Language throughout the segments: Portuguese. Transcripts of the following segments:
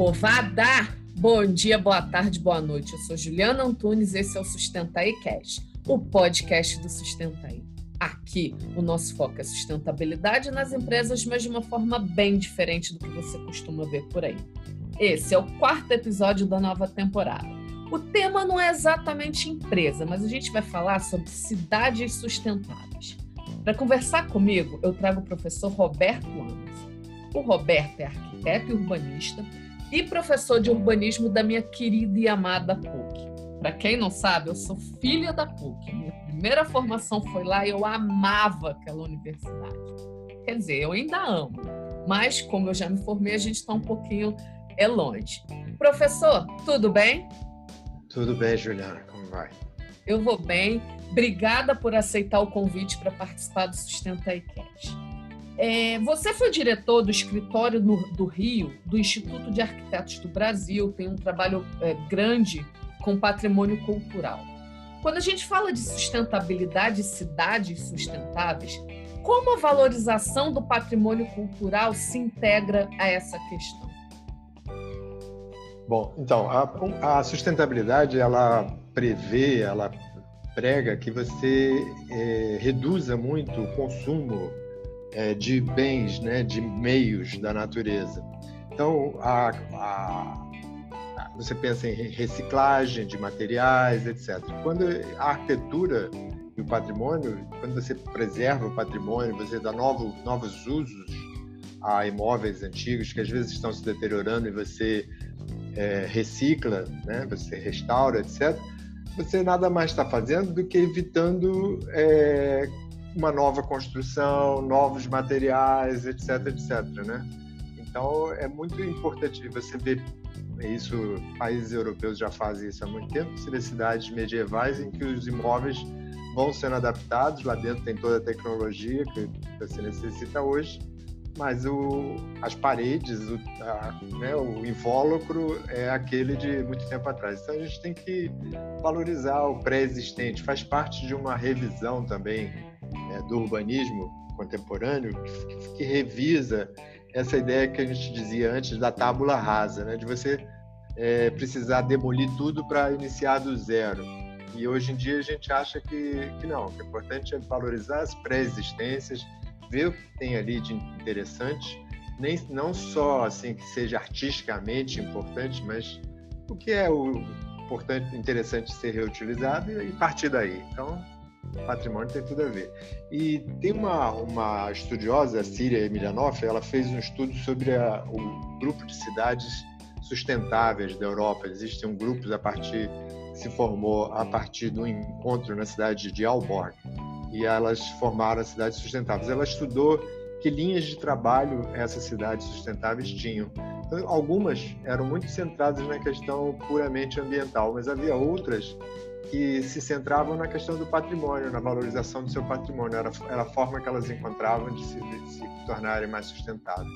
Povada! Bom dia, boa tarde, boa noite. Eu sou Juliana Antunes, esse é o Sustentaí Cash, o podcast do Sustentaí. Aqui, o nosso foco é sustentabilidade nas empresas, mas de uma forma bem diferente do que você costuma ver por aí. Esse é o quarto episódio da nova temporada. O tema não é exatamente empresa, mas a gente vai falar sobre cidades sustentáveis. Para conversar comigo, eu trago o professor Roberto Anderson. O Roberto é arquiteto e urbanista e professor de urbanismo da minha querida e amada PUC. Para quem não sabe, eu sou filha da PUC. Minha primeira formação foi lá e eu amava aquela universidade. Quer dizer, eu ainda amo, mas como eu já me formei, a gente está um pouquinho é longe. Professor, tudo bem? Tudo bem, Juliana. Como vai? Eu vou bem. Obrigada por aceitar o convite para participar do Sustenta iCast. É, você foi diretor do escritório no, do Rio, do Instituto de Arquitetos do Brasil, tem um trabalho é, grande com patrimônio cultural. Quando a gente fala de sustentabilidade e cidades sustentáveis, como a valorização do patrimônio cultural se integra a essa questão? Bom, então, a, a sustentabilidade, ela prevê, ela prega que você é, reduza muito o consumo é, de bens, né, de meios da natureza. Então, a, a, você pensa em reciclagem de materiais, etc. Quando a arquitetura e o patrimônio, quando você preserva o patrimônio, você dá novo, novos usos a imóveis antigos que às vezes estão se deteriorando e você é, recicla, né, você restaura, etc. Você nada mais está fazendo do que evitando é, uma nova construção, novos materiais, etc, etc, né? Então é muito importante você ver isso. Países europeus já fazem isso há muito tempo. Você vê cidades medievais em que os imóveis vão sendo adaptados. Lá dentro tem toda a tecnologia que você necessita hoje, mas o, as paredes, o, a, né, o invólucro é aquele de muito tempo atrás. Então a gente tem que valorizar o pré-existente. Faz parte de uma revisão também é, do urbanismo contemporâneo que, que, revisa essa ideia que a gente dizia antes da tábula rasa, né? de você é, precisar demolir tudo para iniciar do zero. E hoje em dia a gente acha que, que não, que o importante é valorizar as pré-existências, ver o que tem ali de interessante, nem, não só assim que seja artisticamente importante, mas o que é o importante, interessante ser reutilizado e partir daí. Então, patrimônio tem tudo a ver. E tem uma, uma estudiosa, a Síria Emilianoff, ela fez um estudo sobre a, o grupo de cidades sustentáveis da Europa. Existem um grupos a partir se formou a partir do encontro na cidade de Alborg e elas formaram as cidades sustentáveis. Ela estudou que linhas de trabalho essas cidades sustentáveis tinham. Então, algumas eram muito centradas na questão puramente ambiental, mas havia outras que se centravam na questão do patrimônio, na valorização do seu patrimônio. Era, era a forma que elas encontravam de se, de se tornarem mais sustentáveis.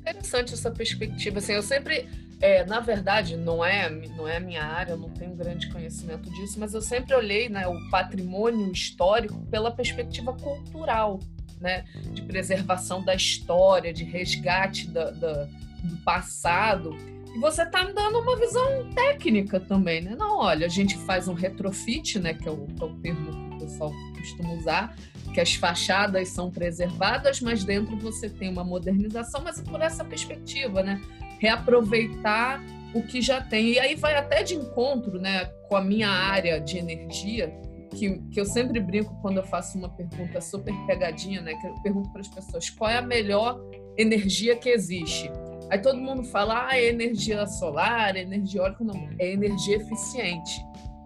Interessante essa perspectiva. Assim, eu sempre, é, na verdade, não é não é a minha área, eu não tenho grande conhecimento disso, mas eu sempre olhei né, o patrimônio histórico pela perspectiva cultural, né, de preservação da história, de resgate da, da do passado e você está dando uma visão técnica também, né? Não, olha, a gente faz um retrofit, né? Que é o, é o termo que o pessoal costuma usar, que as fachadas são preservadas, mas dentro você tem uma modernização, mas por essa perspectiva, né? Reaproveitar o que já tem. E aí vai até de encontro, né? Com a minha área de energia, que, que eu sempre brinco quando eu faço uma pergunta super pegadinha, né? Que eu pergunto para as pessoas qual é a melhor energia que existe. Aí todo mundo fala, ah, é energia solar, é energia eólica, não, é energia eficiente,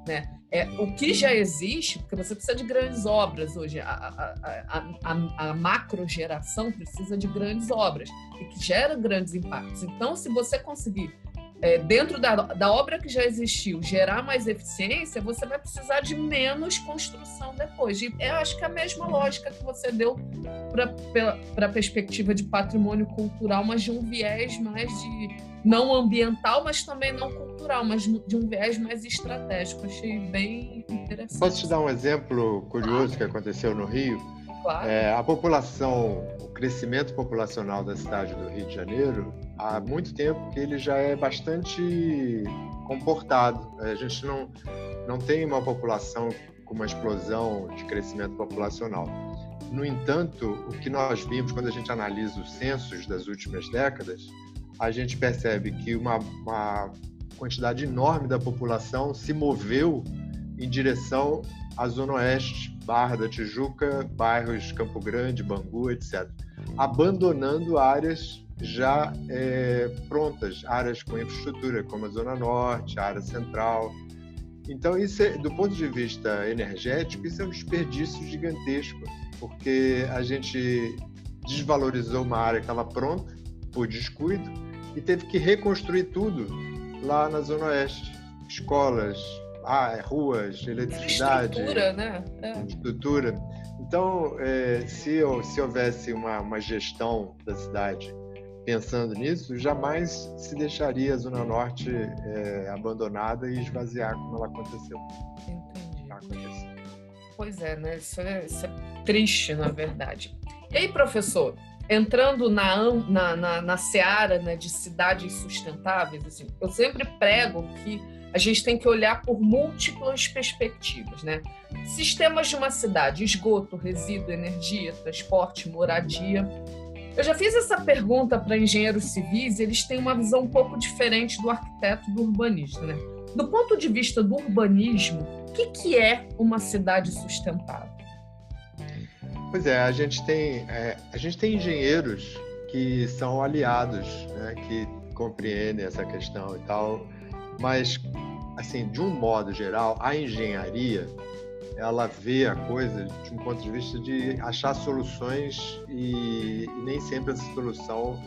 né? É, o que já existe, porque você precisa de grandes obras hoje, a, a, a, a, macro geração precisa de grandes obras e que geram grandes impactos. Então, se você conseguir é, dentro da, da obra que já existiu, gerar mais eficiência, você vai precisar de menos construção depois. E eu acho que é a mesma lógica que você deu para a perspectiva de patrimônio cultural, mas de um viés mais de não ambiental, mas também não cultural, mas de um viés mais estratégico. Achei bem interessante. Posso te dar um exemplo curioso claro. que aconteceu no Rio? Claro. É, a população, o crescimento populacional da cidade do Rio de Janeiro há muito tempo que ele já é bastante comportado. A gente não, não tem uma população com uma explosão de crescimento populacional. No entanto, o que nós vimos quando a gente analisa os censos das últimas décadas, a gente percebe que uma, uma quantidade enorme da população se moveu em direção à Zona Oeste, Barra da Tijuca, bairros Campo Grande, Bangu, etc., abandonando áreas já é, prontas, áreas com infraestrutura, como a Zona Norte, a área central. Então, isso é, do ponto de vista energético, isso é um desperdício gigantesco, porque a gente desvalorizou uma área que estava pronta por descuido e teve que reconstruir tudo lá na Zona Oeste. Escolas, ah, é, ruas, eletricidade. Estrutura, né? É. Estrutura. Então, é, se, se houvesse uma, uma gestão da cidade pensando nisso, jamais se deixaria a Zona Norte é, abandonada e esvaziar como ela aconteceu. Entendi. Pois é, né? Isso é, isso é triste, na verdade. E aí, professor, entrando na, na, na, na seara né, de cidades sustentáveis, assim, eu sempre prego que a gente tem que olhar por múltiplas perspectivas, né? Sistemas de uma cidade, esgoto, resíduo, energia, transporte, moradia. Eu já fiz essa pergunta para engenheiros civis e eles têm uma visão um pouco diferente do arquiteto do urbanista, né? Do ponto de vista do urbanismo, o que, que é uma cidade sustentável? Pois é, a gente tem, é, a gente tem engenheiros que são aliados, né, que compreendem essa questão e tal, mas, assim, de um modo geral, a engenharia ela vê a coisa de um ponto de vista de achar soluções e, e nem sempre essa solução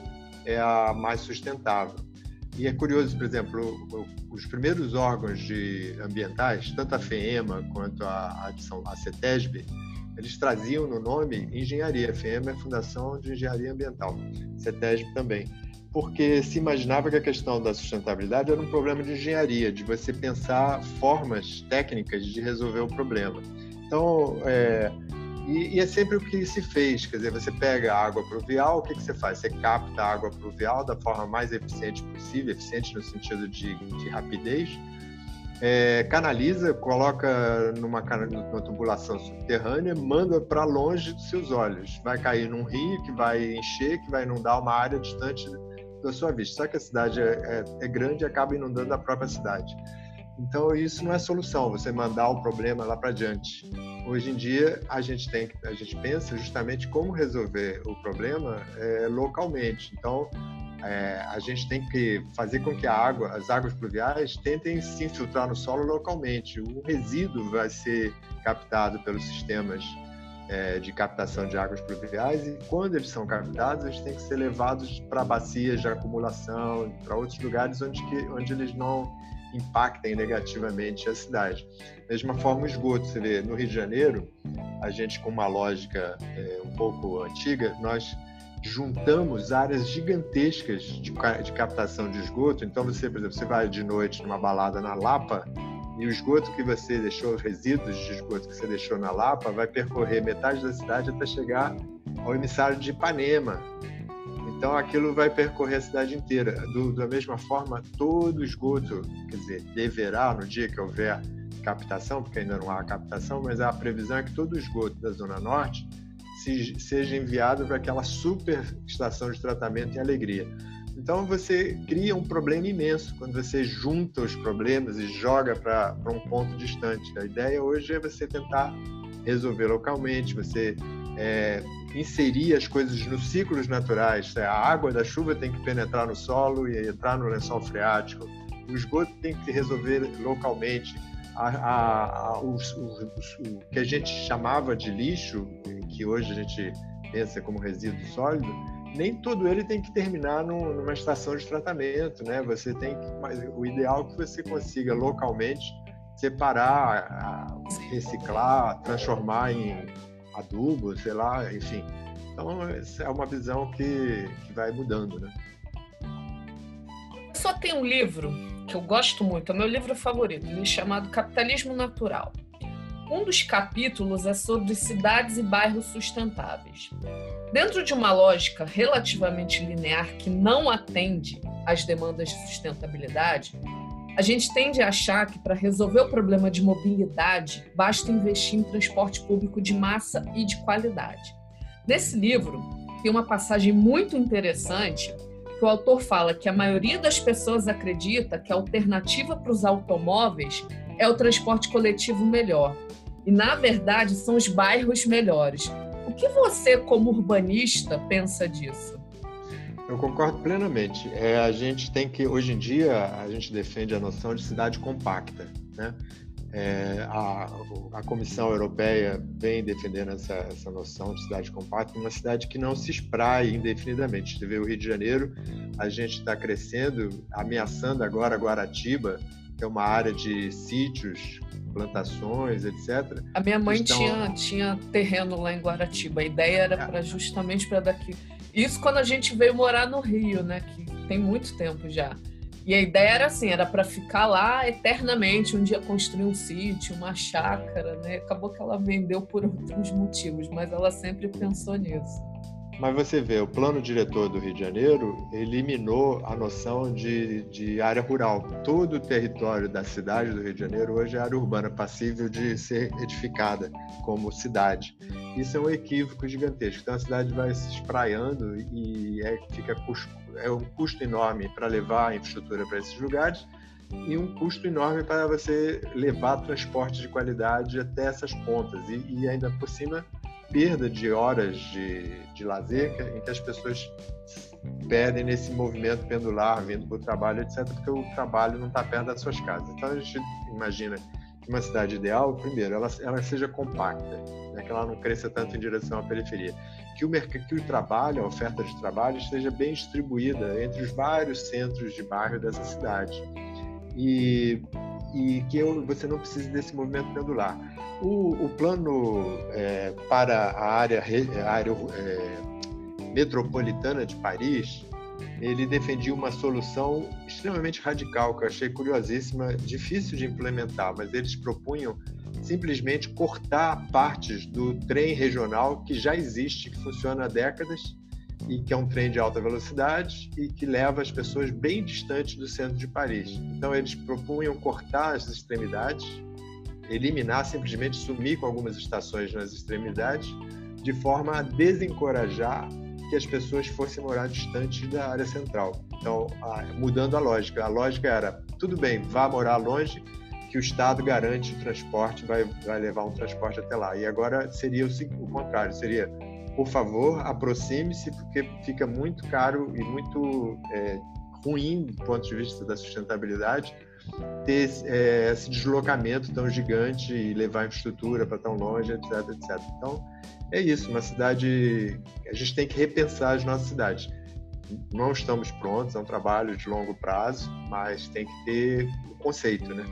é a mais sustentável. E é curioso, por exemplo, os primeiros órgãos de ambientais, tanto a FEMA quanto a, a, a CETESB, eles traziam no nome engenharia. A FEMA é a Fundação de Engenharia Ambiental, CETESB também. Porque se imaginava que a questão da sustentabilidade era um problema de engenharia, de você pensar formas técnicas de resolver o problema. Então, é, e, e, é sempre o que se fez, quer dizer, você pega a água pluvial, o que, que você faz? Você capta a água pluvial da forma mais eficiente possível, eficiente no sentido de, de rapidez, é, canaliza, coloca numa, numa tubulação subterrânea, manda para longe dos seus olhos. Vai cair num rio que vai encher, que vai inundar uma área distante da sua vista. Só que a cidade é, é, é grande e acaba inundando a própria cidade. Então isso não é solução, você mandar o problema lá para diante. Hoje em dia a gente tem, a gente pensa justamente como resolver o problema é, localmente. Então é, a gente tem que fazer com que a água, as águas pluviais tentem se infiltrar no solo localmente. O resíduo vai ser captado pelos sistemas é, de captação de águas pluviais e quando eles são captados, eles têm que ser levados para bacias de acumulação, para outros lugares onde, que, onde eles não impactem negativamente a cidade. Da mesma forma, o esgoto, você vê, no Rio de Janeiro, a gente com uma lógica é, um pouco antiga, nós juntamos áreas gigantescas de, de, captação de esgoto. Então, você, por exemplo, você vai de noite numa balada na Lapa e o esgoto que você deixou, os resíduos de esgoto que você deixou na Lapa, vai percorrer metade da cidade até chegar ao emissário de Ipanema. Então, aquilo vai percorrer a cidade inteira. Do, da mesma forma, todo esgoto, quer dizer, deverá, no dia que houver captação, porque ainda não há captação, mas a previsão é que todo esgoto da Zona Norte se, seja enviado para aquela super estação de tratamento em alegria. Então você cria um problema imenso quando você junta os problemas e joga para um ponto distante. A ideia hoje é você tentar resolver localmente, você é, inserir as coisas nos ciclos naturais. A água da chuva tem que penetrar no solo e entrar no lençol freático. O esgoto tem que se resolver localmente. A, a, a, os, os, o que a gente chamava de lixo, que hoje a gente pensa como resíduo sólido, nem todo ele tem que terminar num, numa estação de tratamento, né? Você tem que, mas o ideal é que você consiga localmente separar, reciclar, transformar em adubo, sei lá, enfim. Então essa é uma visão que, que vai mudando, né? Só tem um livro que eu gosto muito, é o meu livro favorito, chamado Capitalismo Natural Um dos capítulos é sobre cidades e bairros sustentáveis. Dentro de uma lógica relativamente linear que não atende às demandas de sustentabilidade, a gente tende a achar que para resolver o problema de mobilidade basta investir em transporte público de massa e de qualidade. Nesse livro, tem uma passagem muito interessante que o autor fala que a maioria das pessoas acredita que a alternativa para os automóveis é o transporte coletivo melhor. E, na verdade, são os bairros melhores. O que você, como urbanista, pensa disso? Eu concordo plenamente. É, a gente tem que, hoje em dia, a gente defende a noção de cidade compacta. Né? É, a, a, Comissão Europeia vem defendendo essa, essa noção de cidade compacta, uma cidade que não se espraie indefinidamente. Você vê o Rio de Janeiro, a gente está crescendo, ameaçando agora Guaratiba, é uma área de sítios, plantações, etc. A minha mãe estão... tinha, tinha terreno lá em Guaratiba. A ideia era é. para justamente para daqui. Isso quando a gente veio morar no Rio, né? Que tem muito tempo já. E a ideia era assim, era para ficar lá eternamente, um dia construir um sítio, uma chácara, né? Acabou que ela vendeu por outros motivos, mas ela sempre pensou nisso. Mas você vê, o plano diretor do Rio de Janeiro eliminou a noção de, de área rural. Todo o território da cidade do Rio de Janeiro hoje é área urbana, passível de ser edificada como cidade. Isso é um equívoco gigantesco. Então a cidade vai se espraiando e é, fica é um custo enorme para levar a infraestrutura para esses lugares e um custo enorme para você levar transporte de qualidade até essas pontas. E, e ainda por cima, perda de horas de, de lazer em que as pessoas perdem nesse movimento pendular, vindo para o trabalho, etc., porque o trabalho não está perto das suas casas. Então a gente imagina que uma cidade ideal, primeiro, ela, ela seja compacta, né, que ela não cresça tanto em direção à periferia, que o, que o trabalho, a oferta de trabalho, esteja bem distribuída entre os vários centros de bairro dessa cidade. E, e que eu, você não precise desse movimento pendular. O, o plano é, para a área, a área é, metropolitana de Paris, ele defendia uma solução extremamente radical, que eu achei curiosíssima, difícil de implementar, mas eles propunham simplesmente cortar partes do trem regional que já existe, que funciona há décadas e que é um trem de alta velocidade e que leva as pessoas bem distantes do centro de Paris. Então eles propunham cortar as extremidades, eliminar, simplesmente sumir com algumas estações nas extremidades, de forma a desencorajar que as pessoas fossem morar distante da área central. Então, mudando a lógica, a lógica era tudo bem, vá morar longe, que o Estado garante o transporte, vai, vai levar um transporte até lá. E agora seria o, o contrário, seria, por favor, aproxime-se, porque fica muito caro e muito é, ruim do ponto de vista da sustentabilidade ter é, esse deslocamento tão gigante e levar infraestrutura para tão longe, etc, etc. Então, é isso, uma cidade... A gente tem que repensar as nossas cidades não estamos prontos, é um trabalho de longo prazo, mas tem que ter o conceito, né?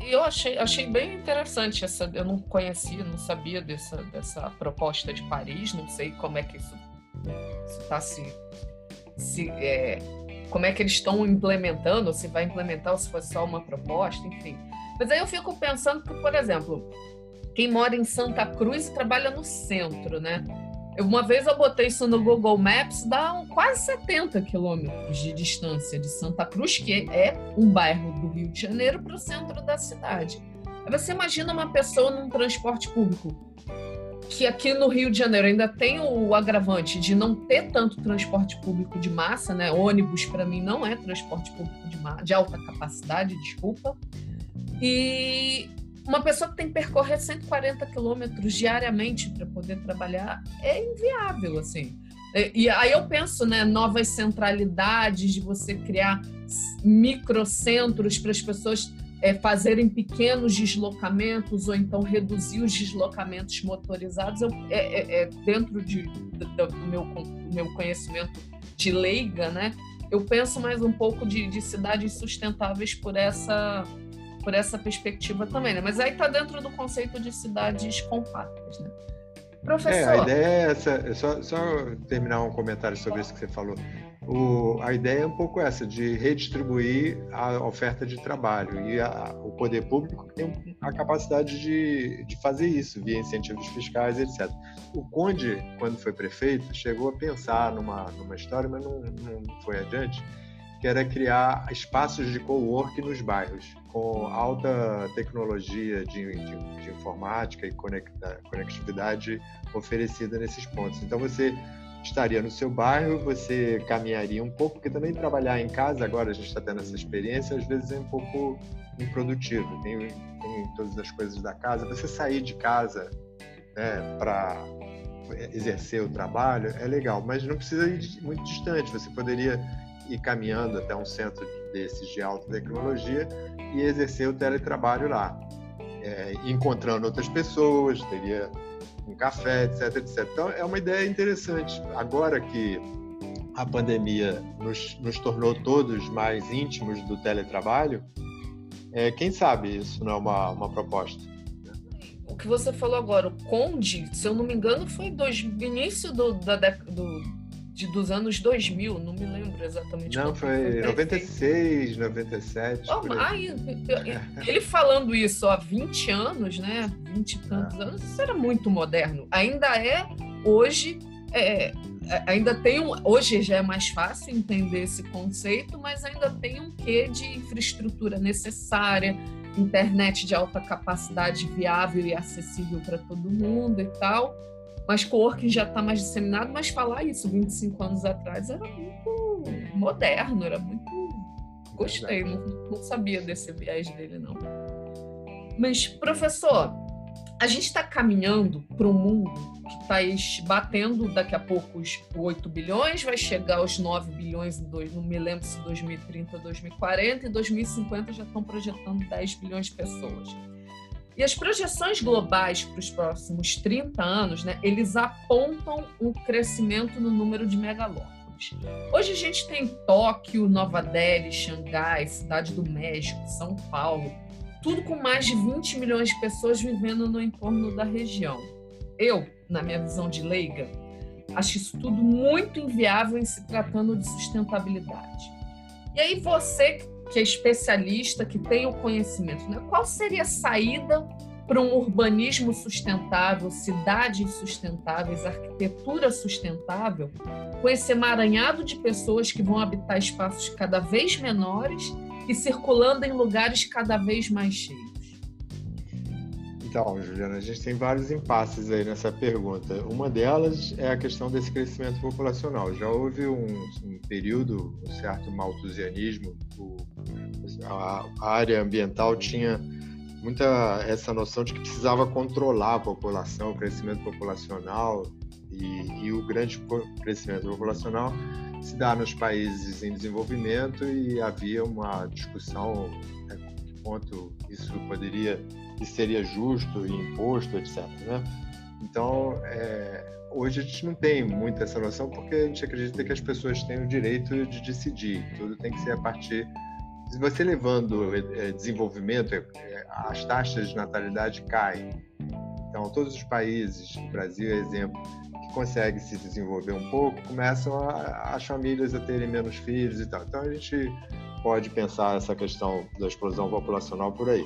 Eu achei, achei bem interessante essa. Eu não conhecia, não sabia dessa, dessa proposta de Paris, não sei como é que isso está se. se é, como é que eles estão implementando, se vai implementar, ou se foi só uma proposta, enfim. Mas aí eu fico pensando que, por exemplo, quem mora em Santa Cruz e trabalha no centro, né? Uma vez eu botei isso no Google Maps, dá um, quase 70 quilômetros de distância de Santa Cruz, que é um bairro do Rio de Janeiro, para o centro da cidade. Você imagina uma pessoa num transporte público, que aqui no Rio de Janeiro ainda tem o agravante de não ter tanto transporte público de massa, né? Ônibus, para mim, não é transporte público de, de alta capacidade, desculpa. E uma pessoa que tem que percorrer 140 quilômetros diariamente para poder trabalhar é inviável, assim. E, aí eu penso, né, novas centralidades de você criar microcentros para as pessoas é, fazerem pequenos deslocamentos ou então reduzir os deslocamentos motorizados. Eu, é, é, é dentro de, do, do, meu, do meu conhecimento de leiga, né? Eu penso mais um pouco de, de cidades sustentáveis por essa por essa perspectiva também, né? Mas aí está dentro do conceito de cidades compactas, né? Professor. É, a ideia é essa. É só, só terminar um comentário sobre isso que você falou. O, a ideia é um pouco essa, de redistribuir a oferta de trabalho. E a, o poder público tem a capacidade de, de fazer isso, via incentivos fiscais, etc. O Conde, quando foi prefeito, chegou a pensar numa, numa história, mas não, não foi adiante, que era criar espaços de co-work nos bairros, com alta tecnologia de, de, de informática e conectividade oferecida nesses pontos. Então, você estaria no seu bairro, você caminharia um pouco, porque também trabalhar em casa, agora a gente está tendo essa experiência, às vezes é um pouco improdutivo. Tem, tem todas as coisas da casa. Você sair de casa né, para exercer o trabalho é legal, mas não precisa ir muito distante. Você poderia ir caminhando até um centro desses de alta tecnologia e exercer o teletrabalho lá, é, encontrando outras pessoas, teria um café, etc, etc. Então é uma ideia interessante. Agora que a pandemia nos, nos tornou todos mais íntimos do teletrabalho, é, quem sabe isso não é uma, uma proposta? O que você falou agora, o Conde, se eu não me engano, foi dois, início do, da, do, de, dos anos 2000, não me lembro exatamente. Não, foi 96, 97. Oh, aí, ele falando isso há 20 anos, né? 20 e tantos ah. anos, isso era muito moderno. Ainda é, hoje, é, é, ainda tem um. Hoje já é mais fácil entender esse conceito, mas ainda tem um quê de infraestrutura necessária, internet de alta capacidade viável e acessível para todo mundo e tal. Mas coworking já está mais disseminado, mas falar isso 25 anos atrás era muito moderno, era muito. Gostei, não, não sabia desse viés dele, não. Mas, professor, a gente está caminhando para um mundo que está batendo daqui a pouco os 8 bilhões, vai chegar aos 9 bilhões, em dois, não me lembro se 2030 ou 2040, e 2050 já estão projetando 10 bilhões de pessoas. E as projeções globais para os próximos 30 anos, né, eles apontam um crescimento no número de megalópolis. Hoje a gente tem Tóquio, Nova Delhi, Xangai, Cidade do México, São Paulo, tudo com mais de 20 milhões de pessoas vivendo no entorno da região. Eu, na minha visão de leiga, acho isso tudo muito inviável em se tratando de sustentabilidade. E aí você que é especialista, que tem o conhecimento, né? qual seria a saída para um urbanismo sustentável, cidades sustentáveis, arquitetura sustentável, com esse emaranhado de pessoas que vão habitar espaços cada vez menores e circulando em lugares cada vez mais cheios? Então, Juliana, a gente tem vários impasses aí nessa pergunta. Uma delas é a questão desse crescimento populacional. Já houve um, um período, um certo malthusianismo, o, a, área ambiental tinha muita essa noção de que precisava controlar a população, o crescimento populacional e, e, o grande crescimento populacional se dá nos países em desenvolvimento e havia uma discussão né, que ponto isso poderia e seria justo e imposto, etc. Né? Então, é, hoje a gente não tem muito essa noção porque a gente acredita que as pessoas têm o direito de decidir. Tudo tem que ser a partir. Você levando é, desenvolvimento, é, as taxas de natalidade caem. Então, todos os países, o Brasil é exemplo, que conseguem se desenvolver um pouco, começam a, as famílias a terem menos filhos e tal. Então, a gente pode pensar essa questão da explosão populacional por aí.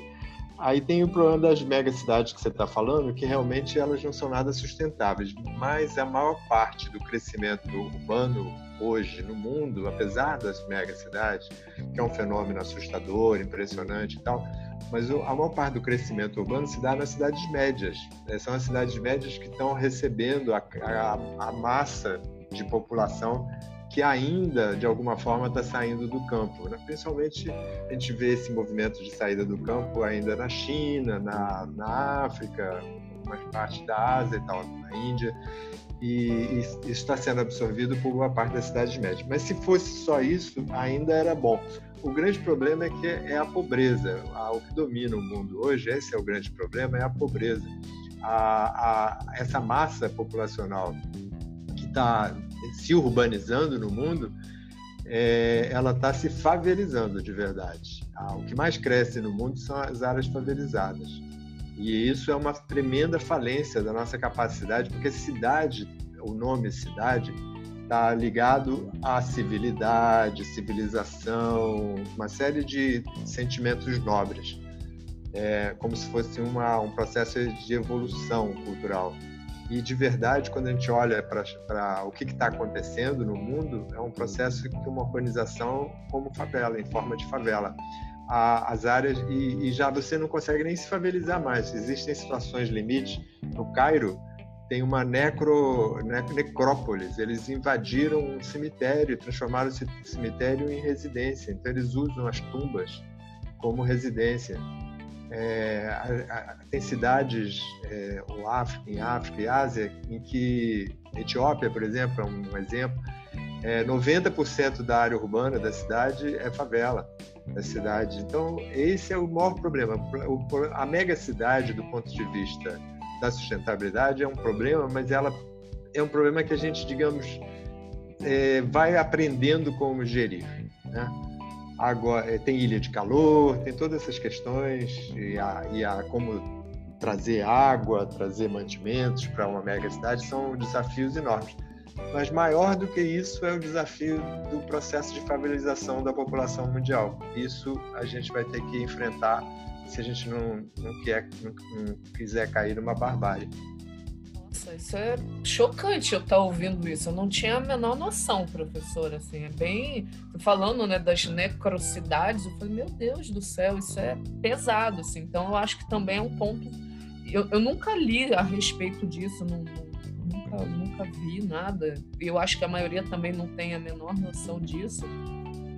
Aí tem o problema das megacidades que você está falando, que realmente elas não são nada sustentáveis, mas a maior parte do crescimento urbano hoje no mundo, apesar das megacidades, que é um fenômeno assustador, impressionante e tal, mas a maior parte do crescimento urbano se dá nas cidades médias. Né? São as cidades médias que estão recebendo a, a, a massa de população que ainda, de alguma forma, está saindo do campo. Né? Principalmente, a gente vê esse movimento de saída do campo ainda na China, na, na África, uma parte da Ásia e tal, na Índia, e, e está sendo absorvido por uma parte das cidades médias. Mas se fosse só isso, ainda era bom. O grande problema é que é a pobreza. O que domina o mundo hoje, esse é o grande problema, é a pobreza. A, a, essa massa populacional que está se urbanizando no mundo, é, ela está se favelizando de verdade. Ah, o que mais cresce no mundo são as áreas favelizadas. E isso é uma tremenda falência da nossa capacidade, porque cidade, o nome cidade, está ligado à civilidade, civilização, uma série de sentimentos nobres, é, como se fosse uma, um processo de evolução cultural. E de verdade, quando a gente olha para o que está acontecendo no mundo, é um processo de uma urbanização como favela, em forma de favela. A, as áreas, e, e, já você não consegue nem se favelizar mais. Existem situações limite. No Cairo, tem uma necro, necrópolis. Eles invadiram um cemitério, transformaram esse cemitério em residência. Então, eles usam as tumbas como residência. É, a, a, tem cidades é, África, em África e Ásia em que Etiópia, por exemplo, é um exemplo, é, 90% da área urbana da cidade é favela da cidade. Então esse é o maior problema. O, a mega cidade, do ponto de vista da sustentabilidade, é um problema, mas ela é um problema que a gente, digamos, é, vai aprendendo como gerir. Né? Eh, tem ilha de calor, tem todas essas questões e a, e a como trazer água, trazer mantimentos para uma mega cidade são desafios enormes. Mas maior do que isso é o desafio do processo de favelização da população mundial. Isso a gente vai ter que enfrentar se a gente não, não, quer, não, não quiser cair numa barbárie. Nossa, isso é chocante eu estar tá ouvindo isso. Eu não tinha a menor noção, professor. Assim, é bem. Falando né, das necrosidades, eu falei, meu Deus do céu, isso é pesado. Assim. Então, eu acho que também é um ponto. Eu, eu nunca li a respeito disso, não, nunca, nunca vi nada. Eu acho que a maioria também não tem a menor noção disso.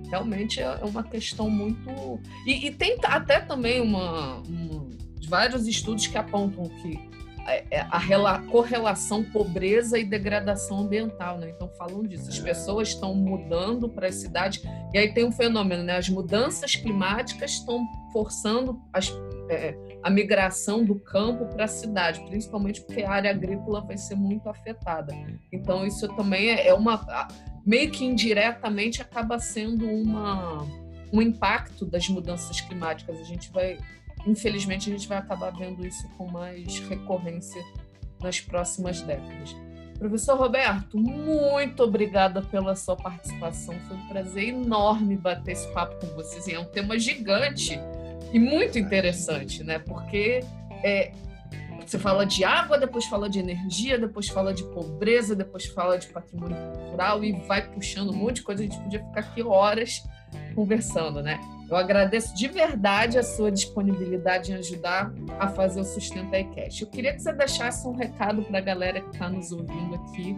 Realmente é uma questão muito. E, e tem até também uma, uma, vários estudos que apontam que é, é, a, correlação pobreza e degradação ambiental, né? Então falam disso. As pessoas estão mudando para as cidades e aí tem um fenômeno, né? As mudanças climáticas estão forçando as, é, a migração do campo para a cidade, principalmente porque a área agrícola vai ser muito afetada. Então isso também é, é uma meio que indiretamente acaba sendo uma um impacto das mudanças climáticas. A gente vai infelizmente, a gente vai acabar vendo isso com mais recorrência nas próximas décadas. Professor Roberto, muito obrigada pela sua participação. Foi um prazer enorme bater esse papo com vocês. É um tema gigante e muito interessante, né? Porque é, você fala de água, depois fala de energia, depois fala de pobreza, depois fala de patrimônio cultural e vai puxando um monte de coisa. A gente podia ficar aqui horas conversando, né? Eu agradeço de verdade a sua disponibilidade em ajudar a fazer o Sustenta iCast. Eu queria que você deixasse um recado para a galera que está nos ouvindo aqui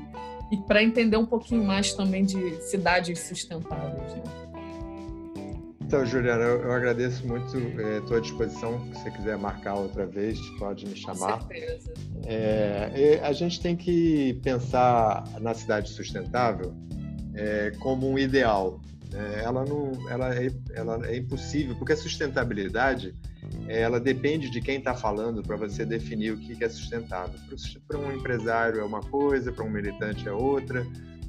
e para entender um pouquinho mais também de cidades sustentáveis. Né? Então, Juliana, eu, eu agradeço muito Estou é, à disposição. Se você quiser marcar outra vez, pode me chamar. Com certeza. É, a gente tem que pensar na cidade sustentável é, como um ideal. É, ela não, ela é, ela é impossível, porque a sustentabilidade é, ela depende de quem está falando para você definir o que é sustentável. Para um empresário é uma coisa, para um militante é outra.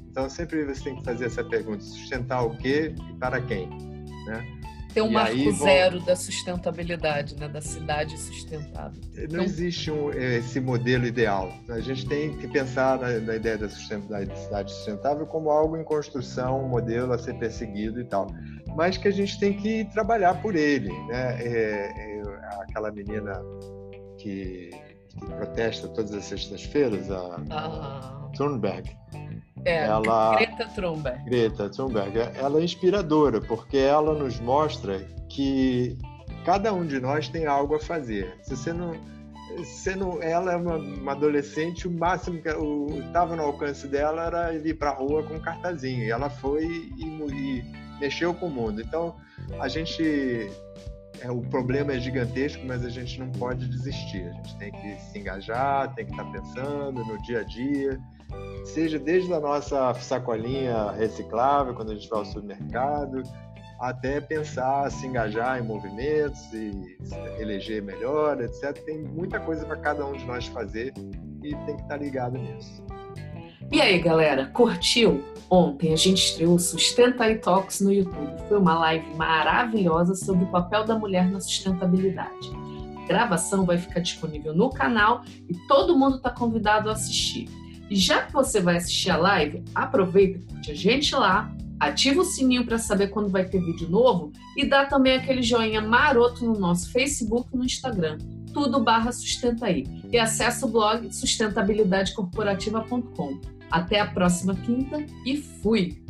Então sempre você tem que fazer essa pergunta: sustentar o quê e para quem, né? Tem um e marco aí, zero da sustentabilidade, né? da cidade sustentável. Não então... existe um, esse modelo ideal. A gente tem que pensar na, na ideia da cidade sustentável como algo em construção, um modelo a ser perseguido e tal. Mas que a gente tem que trabalhar por ele. Né? É, é, aquela menina que, que, protesta todas as sextas-feiras, a ah. Thunberg, é, ela, Greta Thunberg. Greta Thunberg. Ela é inspiradora, porque ela nos mostra que cada um de nós tem algo a fazer. Se você não. Ela é uma, uma adolescente, o máximo que estava no alcance dela era ir para a rua com um cartazinho. E ela foi e, e mexeu com o mundo. Então, a gente é, o problema é gigantesco, mas a gente não pode desistir. A gente tem que se engajar, tem que estar pensando no dia a dia seja desde a nossa sacolinha reciclável, quando a gente vai ao supermercado, até pensar, se engajar em movimentos e eleger melhor, etc. Tem muita coisa para cada um de nós fazer e tem que estar ligado nisso. E aí, galera, curtiu? Ontem a gente estreou Sustenta e Talks no YouTube. Foi uma live maravilhosa sobre o papel da mulher na sustentabilidade. gravação vai ficar disponível no canal e todo mundo está convidado a assistir. E já que você vai assistir a live, aproveita curte a gente lá, ativa o sininho para saber quando vai ter vídeo novo e dá também aquele joinha maroto no nosso Facebook e no Instagram, tudo barra sustenta aí. E acessa o blog sustentabilidadecorporativa.com. Até a próxima quinta e fui!